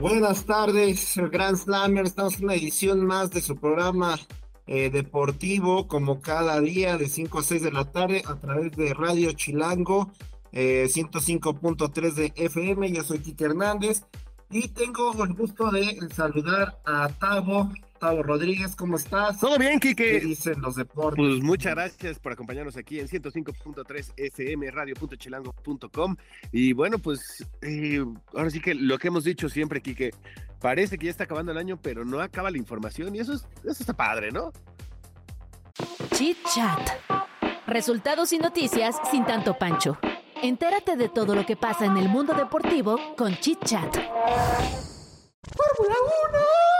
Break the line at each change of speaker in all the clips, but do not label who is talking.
Buenas tardes, Grand Slammer. Estamos en una edición más de su programa eh, deportivo, como cada día, de 5 a 6 de la tarde, a través de Radio Chilango, eh, 105.3 de FM. Yo soy Kike Hernández y tengo el gusto de saludar a Tavo Gustavo Rodríguez, ¿cómo estás?
Todo bien, Quique.
¿Qué dicen los deportes?
Pues muchas gracias por acompañarnos aquí en 105.3 FM, radio.chilango.com. Y bueno, pues eh, ahora sí que lo que hemos dicho siempre, Quique, parece que ya está acabando el año, pero no acaba la información y eso, es, eso está padre, ¿no?
Chit Chat. Resultados y noticias sin tanto pancho. Entérate de todo lo que pasa en el mundo deportivo con Chit Chat.
¡Fórmula 1!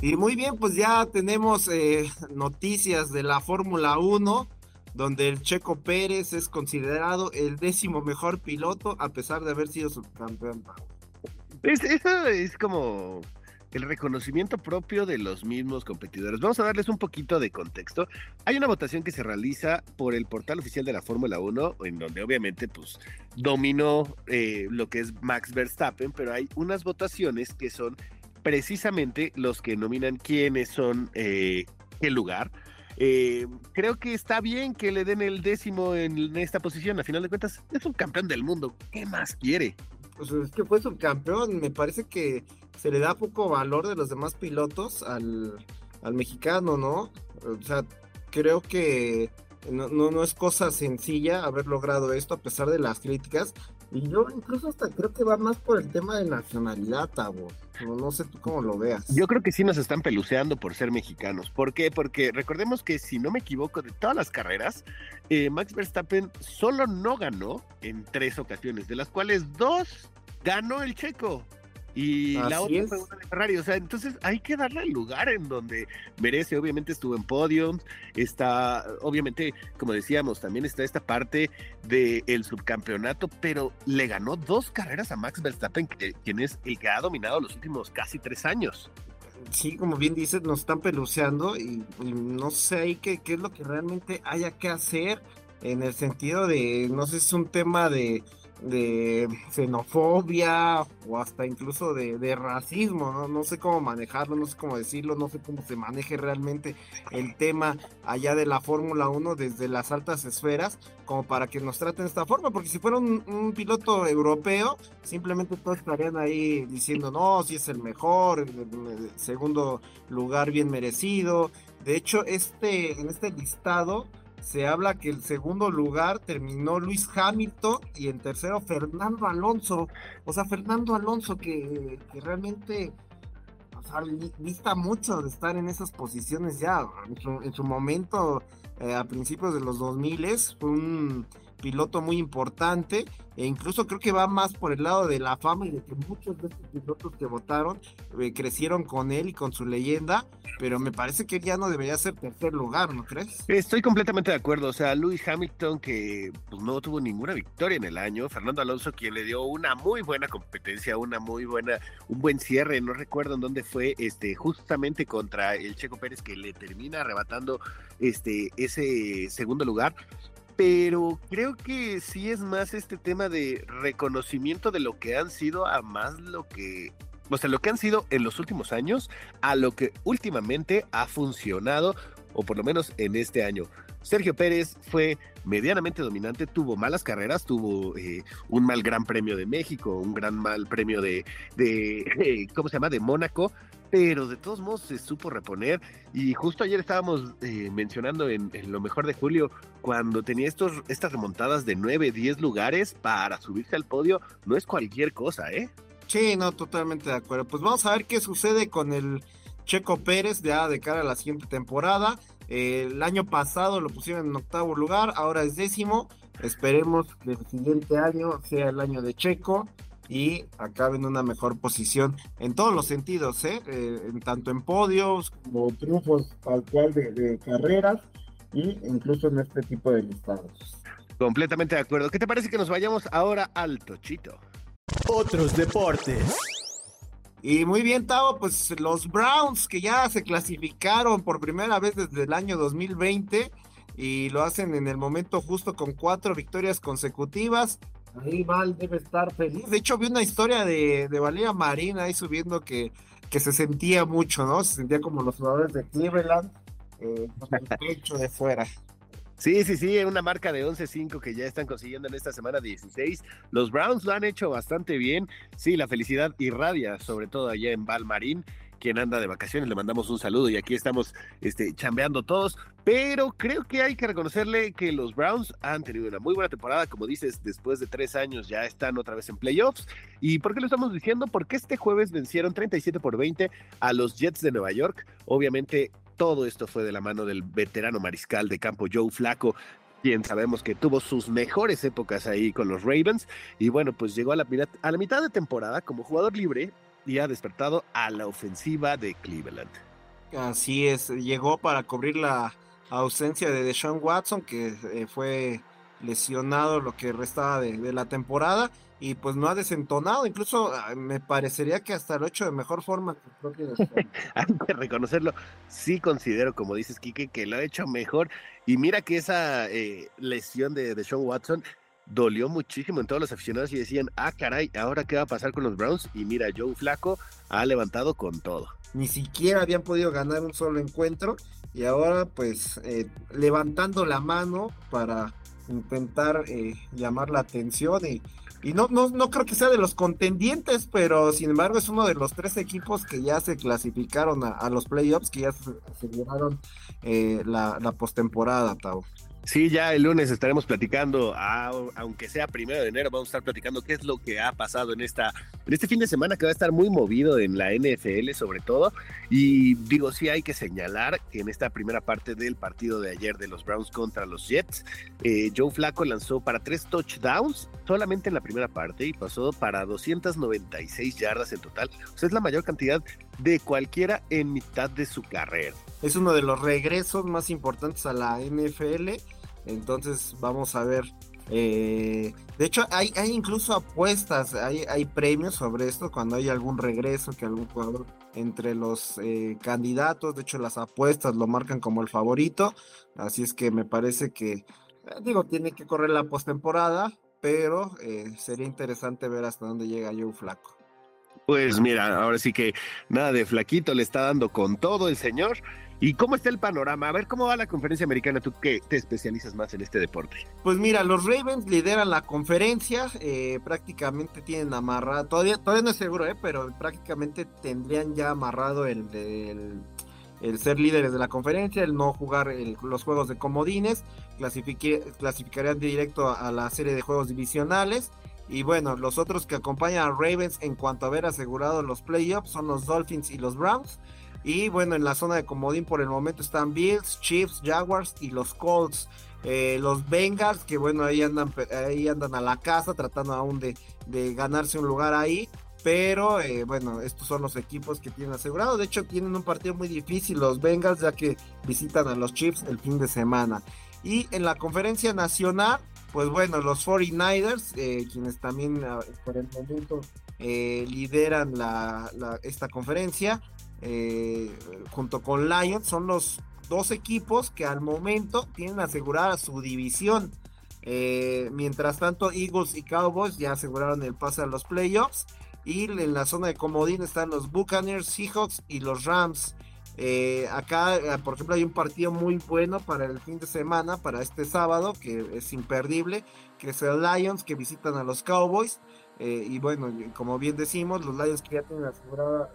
Y muy bien, pues ya tenemos eh, noticias de la Fórmula 1, donde el Checo Pérez es considerado el décimo mejor piloto a pesar de haber sido subcampeón.
Es, eso es como el reconocimiento propio de los mismos competidores. Vamos a darles un poquito de contexto. Hay una votación que se realiza por el portal oficial de la Fórmula 1, en donde obviamente pues dominó eh, lo que es Max Verstappen, pero hay unas votaciones que son precisamente los que nominan quiénes son eh, qué lugar. Eh, creo que está bien que le den el décimo en, esta posición. A final de cuentas, es un campeón del mundo. ¿Qué más quiere?
Pues es que fue subcampeón. Me parece que se le da poco valor de los demás pilotos al, al mexicano, ¿no? O sea, creo que no, no, no, es cosa sencilla haber logrado esto a pesar de las críticas. Y yo incluso hasta creo que va más por el tema de nacionalidad, Tavo. No, no sé tú cómo lo veas.
Yo creo que sí nos están peluceando por ser mexicanos. ¿Por qué? Porque recordemos que, si no me equivoco, de todas las carreras, eh, Max Verstappen solo no ganó en tres ocasiones, de las cuales dos ganó el checo. Y la otra fue una de Ferrari. O sea, entonces hay que darle el lugar en donde merece. Obviamente estuvo en podiums. Está, obviamente, como decíamos, también está esta parte del subcampeonato, pero le ganó dos carreras a Max Verstappen, quien es el que ha dominado los últimos casi tres años.
Sí, como bien dices, nos están peluceando y, no sé ahí qué, qué es lo que realmente haya que hacer en el sentido de, no sé es un tema de de xenofobia o hasta incluso de, racismo, ¿no? no sé cómo manejarlo, no sé cómo decirlo, no sé cómo se maneje realmente el tema allá de la Fórmula 1 desde las altas esferas, como para que nos traten de esta forma, porque si fuera un, piloto europeo, simplemente todos estarían ahí diciendo, no, si es el mejor, el segundo lugar bien merecido. De hecho, este, en este listado, se habla que el segundo lugar terminó Luis Hamilton y en tercero Fernando Alonso. O sea, Fernando Alonso que, realmente o sea, mucho de estar en esas posiciones ya. En su, momento, eh, a principios de los 2000 fue un piloto muy importante e incluso creo que va más por el lado de la fama y de que muchos de estos pilotos que votaron eh, crecieron con él y con su leyenda, pero me parece que ya no debería ser tercer lugar, ¿no crees?
Estoy completamente de acuerdo, o sea, Lewis Hamilton que pues, no tuvo ninguna victoria en el año, Fernando Alonso quien le dio una muy buena competencia, una muy buena, un buen cierre, no recuerdo en dónde fue, este, justamente contra el Checo Pérez que le termina arrebatando este, ese segundo lugar, pero creo que sí es más este tema de reconocimiento de lo que han sido a más lo que, o sea, lo que han sido en los últimos años a lo que últimamente ha funcionado, o por lo menos en este año. Sergio Pérez fue medianamente dominante, tuvo malas carreras, tuvo eh, un mal Gran Premio de México, un gran mal premio de, de ¿cómo se llama?, de Mónaco, pero de todos modos se supo reponer y justo ayer estábamos eh, mencionando en, lo mejor de julio cuando tenía estos, estas remontadas de 9, 10 lugares para subirse al podio, no es cualquier cosa, ¿eh?
Sí, no, totalmente de acuerdo. Pues vamos a ver qué sucede con el Checo Pérez ya de cara a la siguiente temporada. el año pasado lo pusieron en octavo lugar, ahora es décimo. esperemos que el siguiente año sea el año de Checo y acabe en una mejor posición en todos los sentidos, ¿eh? eh tanto en podios como triunfos tal cual de, carreras y incluso en este tipo de listados.
Completamente de acuerdo. ¿Qué te parece que nos vayamos ahora al Tochito?
Otros deportes.
Y muy bien, Tavo, pues los Browns que ya se clasificaron por primera vez desde el año 2020 y lo hacen en el momento justo con cuatro victorias consecutivas. Ahí Val debe estar feliz. De hecho, vi una historia de, de Valeria Marina ahí subiendo que, que se sentía mucho, ¿no? Se sentía como los jugadores de Cleveland, eh, con el pecho de fuera.
Sí, sí, sí, una marca de 11-5 que ya están consiguiendo en esta semana 16. Los Browns lo han hecho bastante bien. Sí, la felicidad irradia, sobre todo allá en Valmarín quien anda de vacaciones, le mandamos un saludo y aquí estamos este, chambeando todos, pero creo que hay que reconocerle que los Browns han tenido una muy buena temporada, como dices, después de tres años ya están otra vez en playoffs. ¿Y por qué lo estamos diciendo? Porque este jueves vencieron 37 por 20 a los Jets de Nueva York. Obviamente todo esto fue de la mano del veterano mariscal de campo Joe Flaco, quien sabemos que tuvo sus mejores épocas ahí con los Ravens. Y bueno, pues llegó a la, a la mitad de temporada como jugador libre y ha despertado a la ofensiva de Cleveland.
Así es, llegó para cubrir la ausencia de Deshaun Watson, que eh, fue lesionado lo que restaba de, la temporada y pues no ha desentonado, incluso ah, me parecería que hasta lo hecho de mejor forma que
Hay que reconocerlo, sí considero, como dices Kike, que lo ha hecho mejor y mira que esa eh, lesión de, de Sean Watson dolió muchísimo en todos los aficionados y decían, ah, caray, ¿ahora qué va a pasar con los Browns? Y mira, Joe Flaco ha levantado con todo.
Ni siquiera habían podido ganar un solo encuentro y ahora pues eh, levantando la mano para intentar eh, llamar la atención y, no, no, no creo que sea de los contendientes, pero sin embargo es uno de los tres equipos que ya se clasificaron a, los playoffs, que ya se aseguraron eh, la, la postemporada, Tavo.
Sí, ya el lunes estaremos platicando, aunque sea primero de enero, vamos a estar platicando qué es lo que ha pasado en esta, en este fin de semana que va a estar muy movido en la NFL sobre todo. Y digo, sí hay que señalar que en esta primera parte del partido de ayer de los Browns contra los Jets, eh, Joe Flaco lanzó para tres touchdowns solamente en la primera parte y pasó para 296 yardas en total. O sea, es la mayor cantidad de cualquiera en mitad de su carrera.
Es uno de los regresos más importantes a la NFL entonces vamos a ver. Eh, de hecho, hay, hay incluso apuestas, hay, hay premios sobre esto cuando hay algún regreso, que algún jugador entre los eh, candidatos, de hecho las apuestas lo marcan como el favorito, así es que me parece que, eh, digo, tiene que correr la postemporada, pero sería interesante ver hasta dónde llega Joe Flaco.
Pues mira, ahora sí que nada de flaquito le está dando con todo el señor. ¿Y cómo está el panorama? A ver, ¿cómo va la conferencia americana? Tú que te especializas más en este deporte.
Pues mira, los Ravens lideran la conferencia, eh, prácticamente tienen amarrado, todavía, todavía no es seguro, eh, pero prácticamente tendrían ya amarrado el, el, ser líderes de la conferencia, el no jugar los juegos de comodines, clasificarían directo a la serie de juegos divisionales. Y bueno, los otros que acompañan a Ravens en cuanto a haber asegurado los playoffs son los Dolphins y los Browns. Y bueno, en la zona de comodín por el momento están Bills, Chiefs, Jaguars y los Colts. Eh, los Bengals, que bueno, ahí andan, ahí andan a la casa tratando aún de, ganarse un lugar ahí. Pero eh, bueno, estos son los equipos que tienen asegurado. De hecho, tienen un partido muy difícil los Bengals, ya que visitan a los Chiefs el fin de semana. Y en la conferencia nacional, pues bueno, los 49ers, eh, quienes también ah, por el momento lideran esta conferencia, eh, junto con Lions, son los dos equipos que al momento tienen asegurada su división. Eh, mientras tanto, Eagles y Cowboys ya aseguraron el pase a los playoffs. Y en la zona de comodín están los Buccaneers, Seahawks y los Rams. Eh, acá, por ejemplo, hay un partido muy bueno para el fin de semana, para este sábado, que es imperdible, que es el Lions, que visitan a los Cowboys. Eh, y bueno, como bien decimos, los Lions que ya tienen asegurada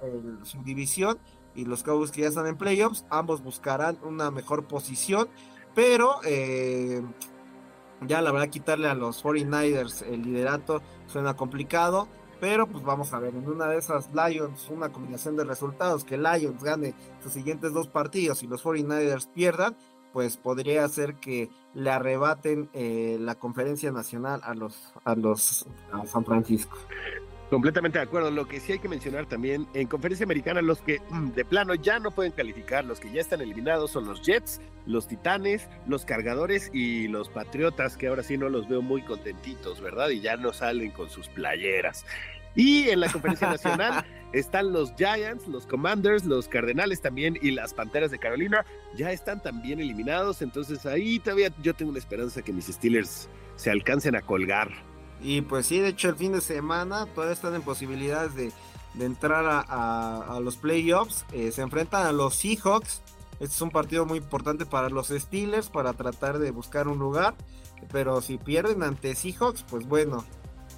su división y los Cowboys que ya están en playoffs, ambos buscarán una mejor posición, pero eh, ya la verdad quitarle a los 49ers el liderato suena complicado, pero pues vamos a ver, en una de esas Lions, una combinación de resultados, que Lions gane sus siguientes dos partidos y los 49ers pierdan, pues podría ser que le arrebaten eh, la conferencia nacional a los a los a San Francisco.
Completamente de acuerdo. Lo que sí hay que mencionar también, en conferencia americana, los que mm, de plano ya no pueden calificar, los que ya están eliminados son los Jets, los Titanes, los Cargadores y los Patriotas, que ahora sí no los veo muy contentitos, ¿verdad? Y ya no salen con sus playeras. Y en la conferencia nacional están los Giants, los Commanders, los Cardenales también y las Panteras de Carolina. Ya están también eliminados, entonces ahí todavía yo tengo una esperanza que mis Steelers se alcancen a colgar.
Y pues sí, de hecho el fin de semana todavía están en posibilidades de, entrar a, los playoffs. Eh, se enfrentan a los Seahawks. Este es un partido muy importante para los Steelers para tratar de buscar un lugar. Pero si pierden ante Seahawks, pues bueno,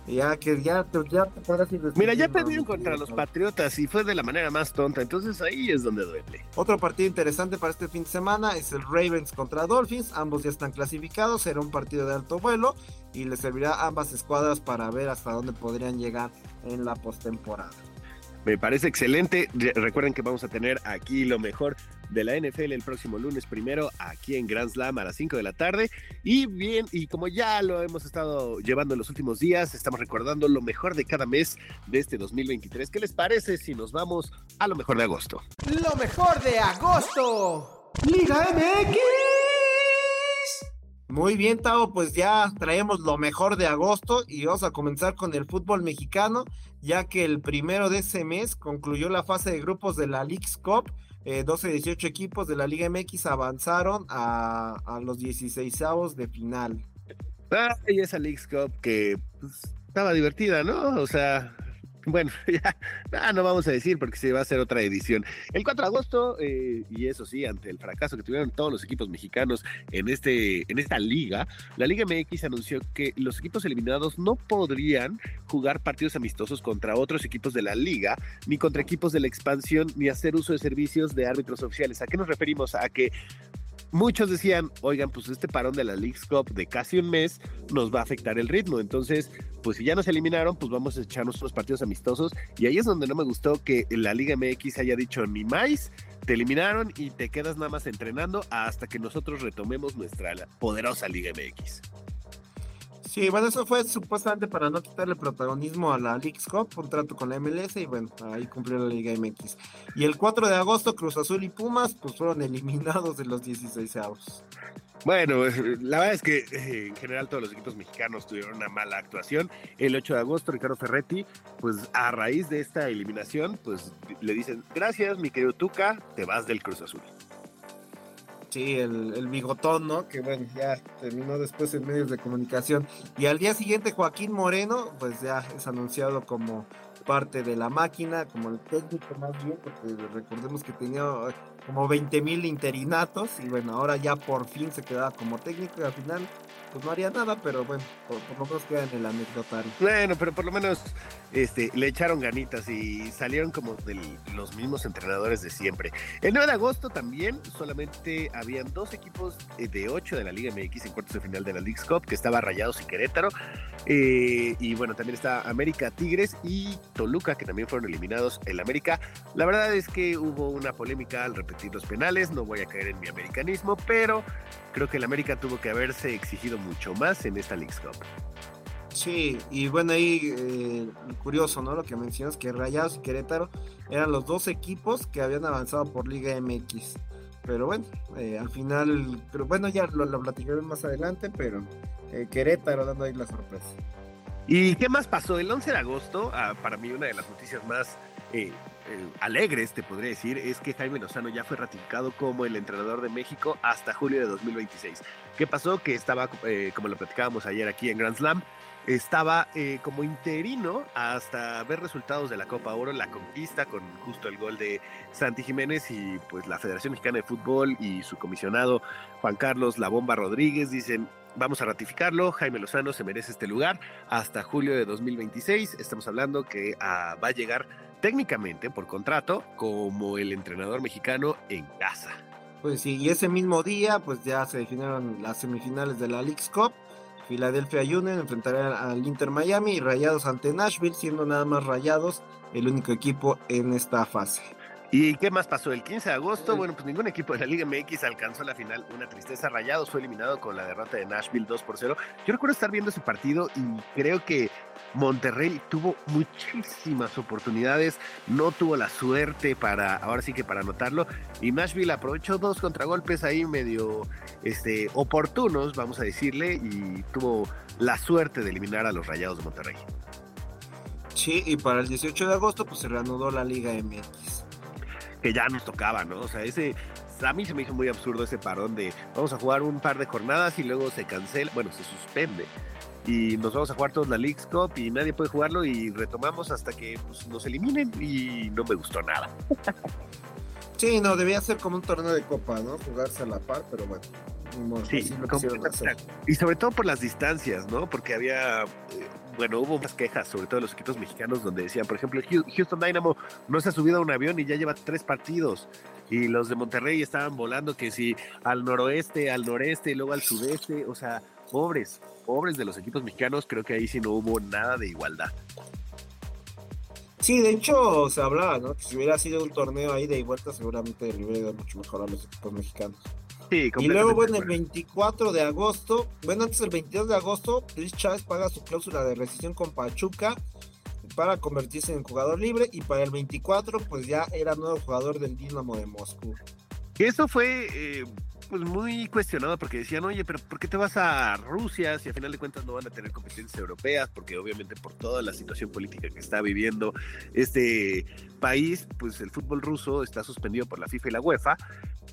ya que ya, ya
Mira, ya perdieron contra los Patriotas y fue de la manera más tonta, entonces ahí es donde duele.
Otro partido interesante para este fin de semana es el Ravens contra Dolphins, ambos ya están clasificados, será un partido de alto vuelo y les servirá a ambas escuadras para ver hasta dónde podrían llegar en la postemporada.
Me parece excelente. Recuerden que vamos a tener aquí lo mejor de la NFL el próximo lunes primero aquí en Grand Slam a las 5 de la tarde. Y bien, y como ya lo hemos estado llevando en los últimos días, estamos recordando lo mejor de cada mes de este 2023. ¿Qué les parece si nos vamos a lo mejor de agosto?
Lo mejor de agosto. Liga MX.
Muy bien, Tao, pues ya traemos lo mejor de agosto y vamos a comenzar con el fútbol mexicano, ya que el primero de ese mes concluyó la fase de grupos de la League's Cup. Eh, 12-18 equipos de la Liga MX avanzaron a, los 16 de final.
Ah, y esa League's Cup que pues, estaba divertida, ¿no? O sea, bueno, ya no vamos a decir porque se va a hacer otra edición. El 4 de agosto, eh, y eso sí, ante el fracaso que tuvieron todos los equipos mexicanos en, este, en esta liga, la Liga MX anunció que los equipos eliminados no podrían jugar partidos amistosos contra otros equipos de la liga, ni contra equipos de la expansión, ni hacer uso de servicios de árbitros oficiales. ¿A qué nos referimos? A que muchos decían, oigan, pues este parón de la League Cup de casi un mes nos va a afectar el ritmo. Entonces, pues si ya nos eliminaron, pues vamos a echarnos unos partidos amistosos. Y ahí es donde no me gustó que la Liga MX haya dicho ni más, te eliminaron y te quedas nada más entrenando hasta que nosotros retomemos nuestra poderosa Liga MX.
Sí, bueno, eso fue supuestamente para no quitarle protagonismo a la League's Cup, un trato con la MLS y bueno, ahí cumplió la Liga MX. Y el 4 de agosto, Cruz Azul y Pumas pues fueron eliminados de los 16 avos.
Bueno, la verdad es que eh, en general todos los equipos mexicanos tuvieron una mala actuación. El 8 de agosto, Ricardo Ferretti, pues a raíz de esta eliminación, pues le dicen, gracias mi querido Tuca, te vas del Cruz Azul.
Sí, el, bigotón, ¿no? Que bueno, ya terminó después en medios de comunicación. Y al día siguiente Joaquín Moreno, pues ya es anunciado como parte de la máquina, como el técnico más bien, porque recordemos que tenía como 20 mil interinatos y bueno, ahora ya por fin se quedaba como técnico y al final pues no haría nada, pero bueno, por, lo menos queda en el anecdotario.
Bueno, pero por lo menos este, le echaron ganitas y salieron como los mismos entrenadores de siempre. El 9 de agosto también solamente habían dos equipos eh, de 8 de la Liga MX en cuartos de final de la League Cup, que estaba Rayados y Querétaro. Eh, y bueno, también está América Tigres y Toluca, que también fueron eliminados en América. La verdad es que hubo una polémica al repetir los penales, no voy a caer en mi americanismo, pero creo que el América tuvo que haberse exigido mucho más en esta League Cup.
Sí, y bueno, ahí eh, curioso, ¿no? Lo que mencionas, que Rayados y Querétaro eran los dos equipos que habían avanzado por Liga MX. Pero bueno, eh, al final, pero bueno, ya lo, lo platicaremos más adelante, pero eh, Querétaro dando ahí la sorpresa.
¿Y qué más pasó? El 11 de agosto, ah, para mí una de las noticias más alegres, te podría decir, es que Jaime Lozano ya fue ratificado como el entrenador de México hasta julio de 2026. ¿Qué pasó? Que estaba, eh, como lo platicábamos ayer aquí en Grand Slam, estaba eh, como interino hasta ver resultados de la Copa Oro, la conquista con justo el gol de Santi Jiménez y pues la Federación Mexicana de Fútbol y su comisionado Juan Carlos La Bomba Rodríguez dicen, vamos a ratificarlo, Jaime Lozano se merece este lugar hasta julio de 2026, estamos hablando que ah, va a llegar técnicamente por contrato como el entrenador mexicano en casa.
Pues sí, y ese mismo día pues ya se definieron las semifinales de la League's Cup. Philadelphia Union enfrentará al Inter Miami y Rayados ante Nashville, siendo nada más Rayados el único equipo en esta fase.
¿Y qué más pasó? El 15 de agosto, bueno, pues ningún equipo de la Liga MX alcanzó la final. Una tristeza. Rayados fue eliminado con la derrota de Nashville 2 por 0. Yo recuerdo estar viendo ese partido y creo que Monterrey tuvo muchísimas oportunidades, no tuvo la suerte para, ahora sí que para anotarlo. Y Nashville aprovechó dos contragolpes ahí medio este, oportunos, vamos a decirle, y tuvo la suerte de eliminar a los Rayados de Monterrey.
Sí, y para el 18 de agosto pues se reanudó la Liga MX
que ya nos tocaba, ¿no? O sea, ese, a mí se me hizo muy absurdo ese parón de vamos a jugar un par de jornadas y luego se cancela, bueno, se suspende y nos vamos a jugar todos la League's Cup y nadie puede jugarlo y retomamos hasta que pues, nos eliminen y no me gustó nada.
Sí, no, debía ser como un torneo de copa, ¿no? Jugarse a la par, pero bueno.
sí, y sobre todo por las distancias, ¿no? Porque había eh, bueno, hubo unas quejas, sobre todo de los equipos mexicanos, donde decían, por ejemplo, Houston Dynamo no se ha subido a un avión y ya lleva tres partidos. Y los de Monterrey estaban volando que si al noroeste, al noreste, y luego al sudeste, o sea, pobres, pobres de los equipos mexicanos, creo que ahí sí no hubo nada de igualdad.
Sí, de hecho se hablaba, ¿no? Que si hubiera sido un torneo ahí de vuelta, seguramente le hubiera ido mucho mejor a los equipos mexicanos y luego, bueno, el 24 de agosto, bueno, antes del 22 de agosto, Luis Chávez paga su cláusula de rescisión con Pachuca para convertirse en jugador libre y para el 24 pues ya era nuevo jugador del Dinamo de Moscú.
Eso fue eh, pues muy cuestionado porque decían, oye, pero ¿por qué te vas a Rusia si a final de cuentas no van a tener competencias europeas? Porque obviamente por toda la situación política que está viviendo este país, pues el fútbol ruso está suspendido por la FIFA y la UEFA,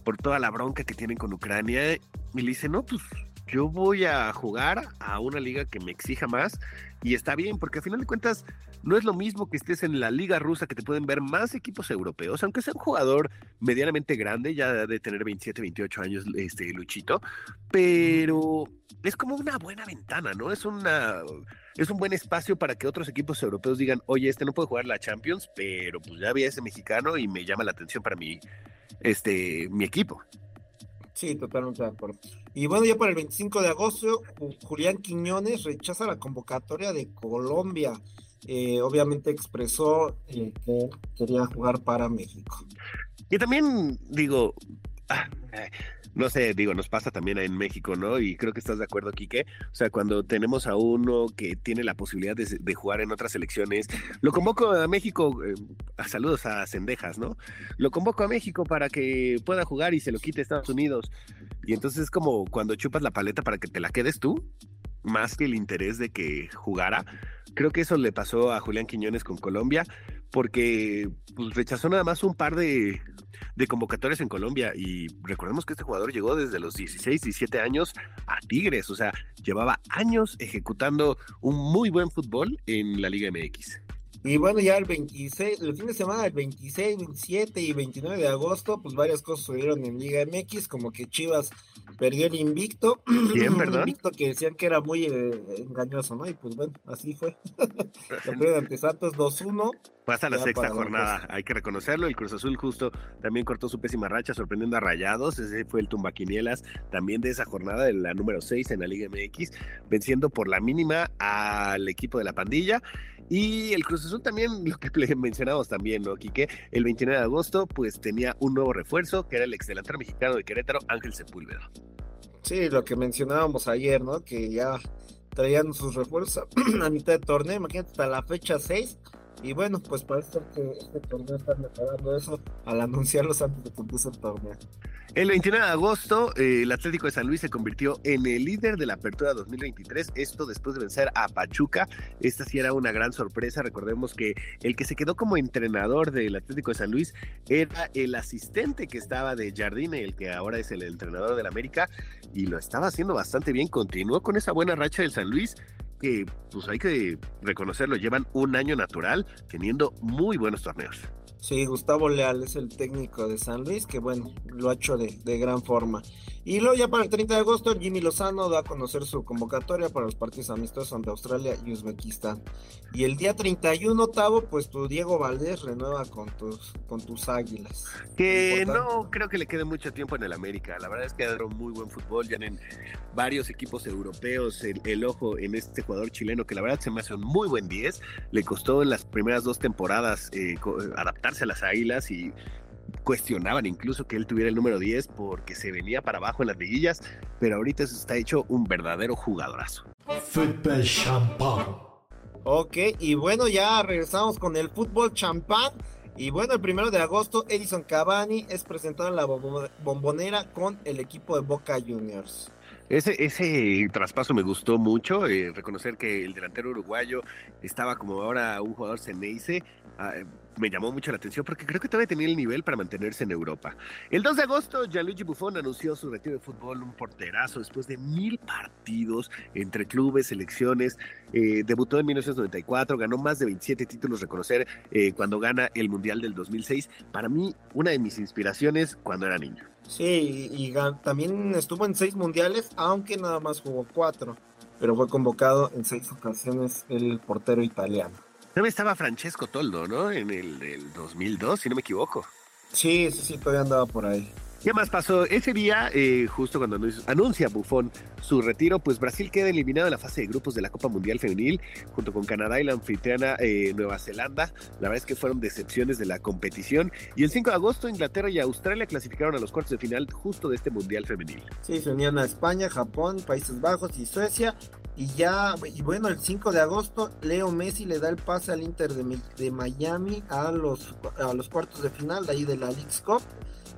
por toda la bronca que tienen con Ucrania. Y le dice, no, pues yo voy a jugar a una liga que me exija más y está bien, porque al final de cuentas no es lo mismo que estés en la liga rusa que te pueden ver más equipos europeos, aunque sea un jugador medianamente grande, ya de tener 27, 28 años, este Luchito, pero es como una buena ventana, ¿no? Es una es un buen espacio para que otros equipos europeos digan, oye, este no puede jugar la Champions, pero pues ya había ese mexicano y me llama la atención para mi, este, mi equipo.
Sí, totalmente de acuerdo. Y bueno, ya para el 25 de agosto, Julián Quiñones rechaza la convocatoria de Colombia. Eh, obviamente expresó eh, que quería jugar para México.
Y también digo, ah, no sé, digo, nos pasa también en México, ¿no? Y creo que estás de acuerdo, Quique. O sea, cuando tenemos a uno que tiene la posibilidad de, jugar en otras selecciones, lo convoco a México, eh, a saludos a Cendejas, ¿no? Lo convoco a México para que pueda jugar y se lo quite Estados Unidos. Y entonces es como cuando chupas la paleta para que te la quedes tú, más que el interés de que jugara. Creo que eso le pasó a Julián Quiñones con Colombia, porque pues, rechazó nada más un par de, de convocatorias en Colombia y recordemos que este jugador llegó desde los 16, 17 años a Tigres, o sea, llevaba años ejecutando un muy buen fútbol en la Liga MX.
Y bueno, ya el 26, el fin de semana, el 26, 27 y 29 de agosto, pues varias cosas sucedieron en Liga MX, como que Chivas perdió el invicto.
Bien, ¿verdad?
invicto que decían que era muy eh, engañoso, ¿no? Y pues bueno, así fue. Lo perdieron ante Santos 2-1.
Pasa la sexta jornada, hay que reconocerlo. El Cruz Azul justo también cortó su pésima racha, sorprendiendo a Rayados. Ese fue el Tumbaquinielas también de esa jornada, de la número 6 en la Liga MX, venciendo por la mínima al equipo de la pandilla. Y el Cruz Azul también, lo que mencionamos también, ¿no, Quique? El 29 de agosto, pues tenía un nuevo refuerzo, que era el exdelantero mexicano de Querétaro, Ángel Sepúlveda.
Sí, lo que mencionábamos ayer, ¿no? Que ya traían sus refuerzos a mitad de torneo, imagínate, hasta la fecha 6 y bueno, pues parece que este torneo está mejorando eso al anunciarlos antes de que empiece el torneo.
El 29 de agosto, eh, el Atlético de San Luis se convirtió en el líder de la Apertura 2023, esto después de vencer a Pachuca. Esta sí era una gran sorpresa, recordemos que el que se quedó como entrenador del Atlético de San Luis era el asistente que estaba de Jardine, el que ahora es el entrenador del América, y lo estaba haciendo bastante bien, continuó con esa buena racha del San Luis, que pues hay que reconocerlo, llevan un año natural teniendo muy buenos torneos.
Sí, Gustavo Leal es el técnico de San Luis, que bueno, lo ha hecho de, de, gran forma. Y luego ya para el 30 de agosto, Jimmy Lozano da a conocer su convocatoria para los partidos amistosos ante Australia y Uzbekistán. Y el día 31, octavo, pues tu Diego Valdés renueva con tus, con tus águilas.
Que no creo que le quede mucho tiempo en el América. La verdad es que dado muy buen fútbol, ya en varios equipos europeos el, ojo en este jugador chileno, que la verdad se me hace un muy buen 10. Le costó en las primeras dos temporadas eh, adaptar a las Águilas y cuestionaban incluso que él tuviera el número 10 porque se venía para abajo en las liguillas, pero ahorita se está hecho un verdadero jugadorazo.
Fútbol champán.
Ok, y bueno, ya regresamos con el fútbol champán. Y bueno, el primero de agosto, Edison Cavani es presentado en la bombonera con el equipo de Boca Juniors.
Ese, ese traspaso me gustó mucho, eh, reconocer que el delantero uruguayo estaba como ahora un jugador Ceneice, ah, me llamó mucho la atención porque creo que todavía tenía el nivel para mantenerse en Europa. El 2 de agosto, Gianluigi Buffon anunció su retiro de fútbol, un porterazo después de mil partidos entre clubes, selecciones. Eh, debutó en 1994, ganó más de 27 títulos, reconocer eh, cuando gana el Mundial del 2006. Para mí, una de mis inspiraciones cuando era niño.
Sí, y, también estuvo en seis mundiales, aunque nada más jugó cuatro, pero fue convocado en seis ocasiones el portero italiano.
También estaba Francesco Toldo, ¿no? En el, 2002, si no me equivoco.
Sí, sí, sí, todavía andaba por ahí.
¿Qué más pasó? Ese día, eh, justo cuando anuncia Buffon su retiro, pues Brasil queda eliminado en la fase de grupos de la Copa Mundial Femenil, junto con Canadá y la anfitriana eh, Nueva Zelanda. La verdad es que fueron decepciones de la competición. Y el 5 de agosto, Inglaterra y Australia clasificaron a los cuartos de final justo de este Mundial Femenil.
Sí, se unían a España, Japón, Países Bajos y Suecia. Y ya, y bueno, el 5 de agosto, Leo Messi le da el pase al Inter de, de Miami a los, a los cuartos de final, de ahí de la League's Cup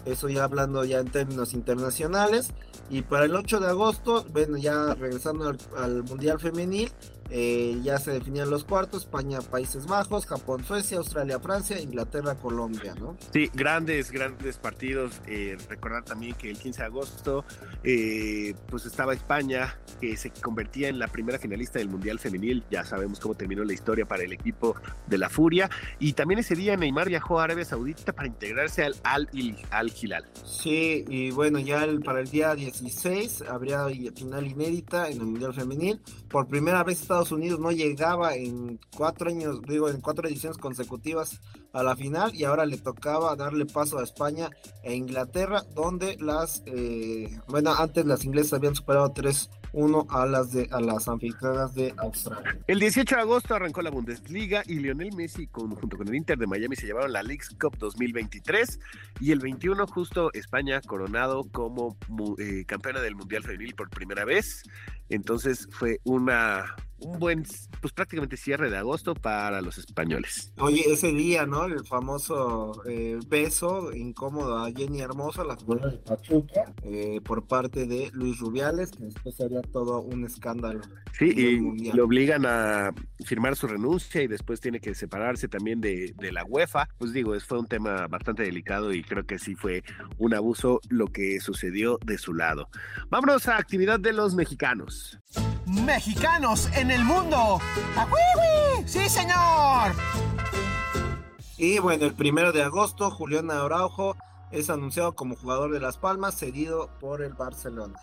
eso ya hablando ya en términos internacionales. Y para el 8 de agosto, bueno, ya regresando al Mundial Femenil, eh, ya se definían los cuartos, España, Países Bajos, Japón, Suecia, Australia, Francia, Inglaterra, Colombia, ¿no?
Sí, grandes, grandes partidos. Eh, recordar también que el 15 de agosto, eh, pues estaba España, que se convertía en la primera finalista del Mundial Femenil. Ya sabemos cómo terminó la historia para el equipo de la Furia. Y también ese día Neymar viajó a Arabia Saudita para integrarse al Al, Al Hilal.
Sí, y bueno, ya para el día 16 habría final inédita en el Mundial Femenil. Por primera vez Estados Unidos no llegaba en cuatro años, digo, en cuatro ediciones consecutivas a la final y ahora le tocaba darle paso a España e Inglaterra, donde las, eh, bueno, antes las inglesas habían superado tres uno a las de a las anfitrionas de Australia.
El 18 de agosto arrancó la Bundesliga y Lionel Messi junto con el Inter de Miami se llevaron la Leagues Cup 2023 y el 21 justo España coronado como eh, campeona del Mundial Femenil por primera vez. Entonces fue una un buen, pues prácticamente cierre de agosto para los españoles.
Oye, ese día, ¿no? El famoso eh, beso incómodo a Jenny Hermosa, la jugadora de Pachuca, eh, por parte de Luis Rubiales, que después sería todo un escándalo.
Sí, y le obligan a firmar su renuncia y después tiene que separarse también de, de la UEFA. Pues digo, fue un tema bastante delicado y creo que sí fue un abuso lo que sucedió de su lado. Vámonos a actividad de los mexicanos.
Mexicanos en el mundo. ¡Sí, señor!
Y bueno, el primero de agosto, Julián Araujo es anunciado como jugador de Las Palmas, cedido por el Barcelona.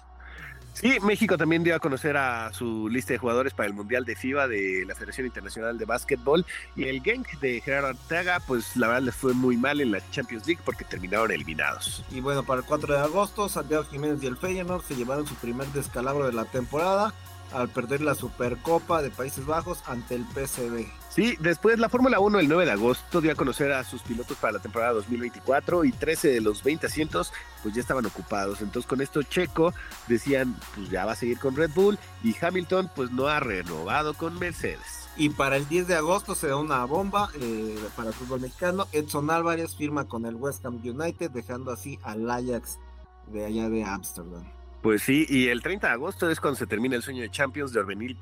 Sí, México también dio a conocer a su lista de jugadores para el Mundial de FIBA de la Federación Internacional de Básquetbol y el Genk de Gerardo Arteaga, pues la verdad les fue muy mal en la Champions League porque terminaron eliminados.
Y bueno, para el 4 de agosto, Santiago Jiménez y el Feyenoord se llevaron su primer descalabro de la temporada al perder la Supercopa de Países Bajos ante el PSV.
Sí, después la Fórmula 1 el 9 de agosto dio a conocer a sus pilotos para la temporada 2024 y 13 de los 20 asientos pues ya estaban ocupados. Entonces con esto Checo decían pues ya va a seguir con Red Bull y Hamilton pues no ha renovado con Mercedes.
Y para el 10 de agosto se da una bomba eh, para el fútbol mexicano. Edson Álvarez firma con el West Ham United dejando así al Ajax de allá de Ámsterdam.
Pues sí, y el 30 de agosto es cuando se termina el sueño de Champions de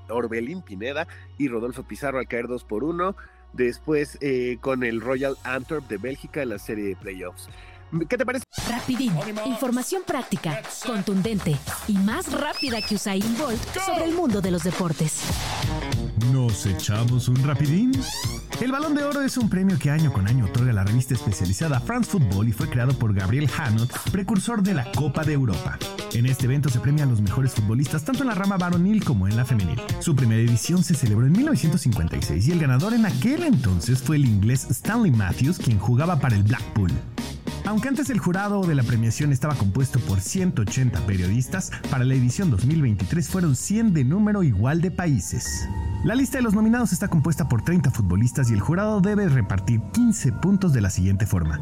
Orbelín, Pineda y Rodolfo Pizarro al caer 2 por 1. Después eh, con el Royal Antwerp de Bélgica en la serie de playoffs. ¿Qué te parece?
Rapidín, información práctica, contundente y más rápida que Usain Bolt sobre el mundo de los deportes.
¿Nos echamos un rapidín? El Balón de Oro es un premio que año con año otorga la revista especializada France Football y fue creado por Gabriel Hanot, precursor de la Copa de Europa. En este evento se premia a los mejores futbolistas tanto en la rama varonil como en la femenil. Su primera edición se celebró en 1956 y el ganador en aquel entonces fue el inglés Stanley Matthews, quien jugaba para el Blackpool. Aunque antes el jurado de la premiación estaba compuesto por 180 periodistas, para la edición 2023 fueron 100 de número igual de países. La lista de los nominados está compuesta por 30 futbolistas y el jurado debe repartir 15 puntos de la siguiente forma.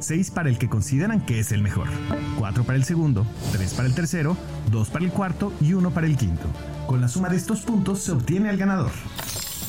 6 para el que consideran que es el mejor, 4 para el segundo, 3 para el tercero, 2 para el cuarto y 1 para el quinto. Con la suma de estos puntos se obtiene el ganador.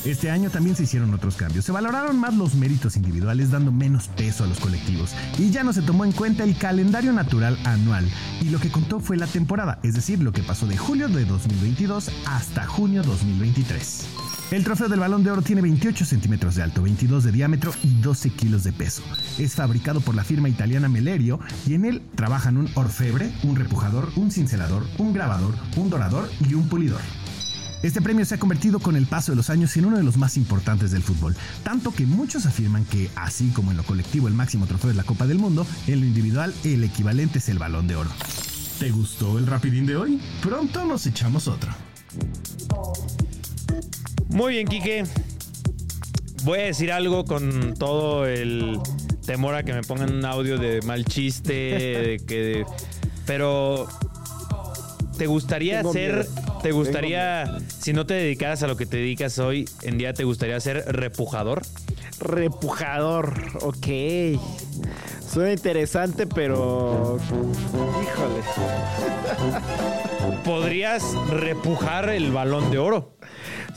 Este año también se hicieron otros cambios. Se valoraron más los méritos individuales dando menos peso a los colectivos y ya no se tomó en cuenta el calendario natural anual y lo que contó fue la temporada, es decir, lo que pasó de julio de 2022 hasta junio 2023. El trofeo del balón de oro tiene 28 centímetros de alto, 22 de diámetro y 12 kilos de peso. Es fabricado por la firma italiana Melerio y en él trabajan un orfebre, un repujador, un cincelador, un grabador, un dorador y un pulidor. Este premio se ha convertido con el paso de los años en uno de los más importantes del fútbol, tanto que muchos afirman que, así como en lo colectivo el máximo trofeo es la Copa del Mundo, en lo individual el equivalente es el Balón de Oro. ¿Te gustó el rapidín de hoy? Pronto nos echamos otro.
Muy bien, Quique. Voy a decir algo con todo el temor a que me pongan un audio de mal chiste, de que, pero ¿te gustaría
Tengo
ser,
miedo.
Te gustaría, si no te dedicaras a lo que te dedicas hoy en día, te gustaría ser repujador?
Repujador, ok. Suena interesante, pero. Híjole.
Podrías repujar el balón de oro.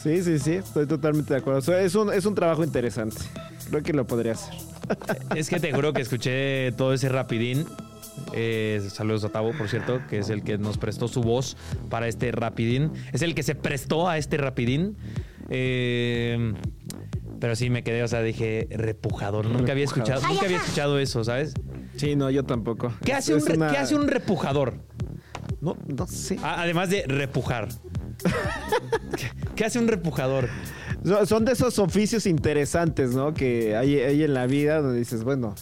Sí, sí, sí, estoy totalmente de acuerdo. O sea, Es un, es un trabajo interesante. Creo que lo podría hacer.
Es que te juro que escuché todo ese rapidín. Eh, saludos a Tavo, por cierto, que es el que nos prestó su voz para este rapidín. Es el que se prestó a este rapidín. Eh, pero sí me quedé, o sea, dije repujador. Nunca había escuchado, nunca había escuchado eso, ¿sabes?
Sí, no, yo tampoco.
¿Qué hace, un,
una-
¿qué hace un repujador?
No, no sé.
Además de repujar. ¿Qué, qué hace un repujador?
So- Son de esos oficios interesantes, ¿no? Que hay, hay en la vida donde dices, bueno,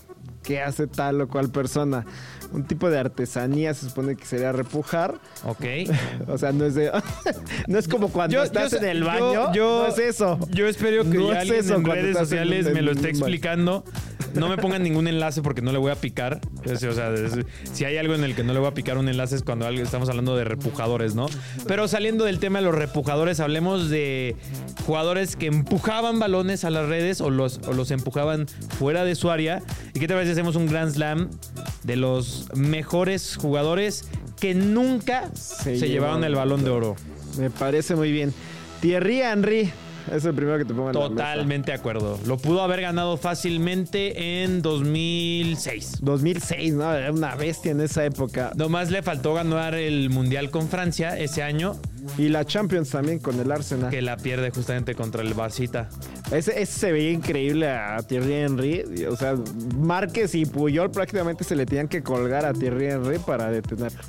¿qué hace tal o cual persona? Un tipo de artesanía se supone que sería repujar.
Ok.
O sea, no es de. no es como cuando estás
yo-
en el
yo-
baño.
yo-
no es eso.
Yo espero que
No
ya
es
alguien
eso
en redes
estás en-
sociales
en
me lo esté
baño.
No me pongan ningún enlace porque no le voy a picar. Es- O sea, es- si hay algo en el que no le voy a picar un enlace es cuando estamos hablando de repujadores, ¿no? Pero saliendo del tema de los repujadores, hablemos de jugadores que empujaban balones a las redes o los, o los empujaban fuera de su área. ¿Y qué te parece si hacemos un Grand Slam de los mejores jugadores que nunca se,
Se
llevaron
llevaron
el balón de oro?
Me parece muy bien. Thierry Henry. Es el primero que te pongo en.
Totalmente de acuerdo. Lo pudo haber ganado fácilmente en 2006.
2006, ¿no? Era una bestia en esa época.
Nomás le faltó ganar el Mundial con Francia ese año,
Y la Champions también con el Arsenal.
que la pierde justamente contra el Barcita.
Ese, ese se veía increíble a Thierry Henry. O sea, Márquez y Puyol prácticamente se le tenían que colgar a Thierry Henry para detenerlo.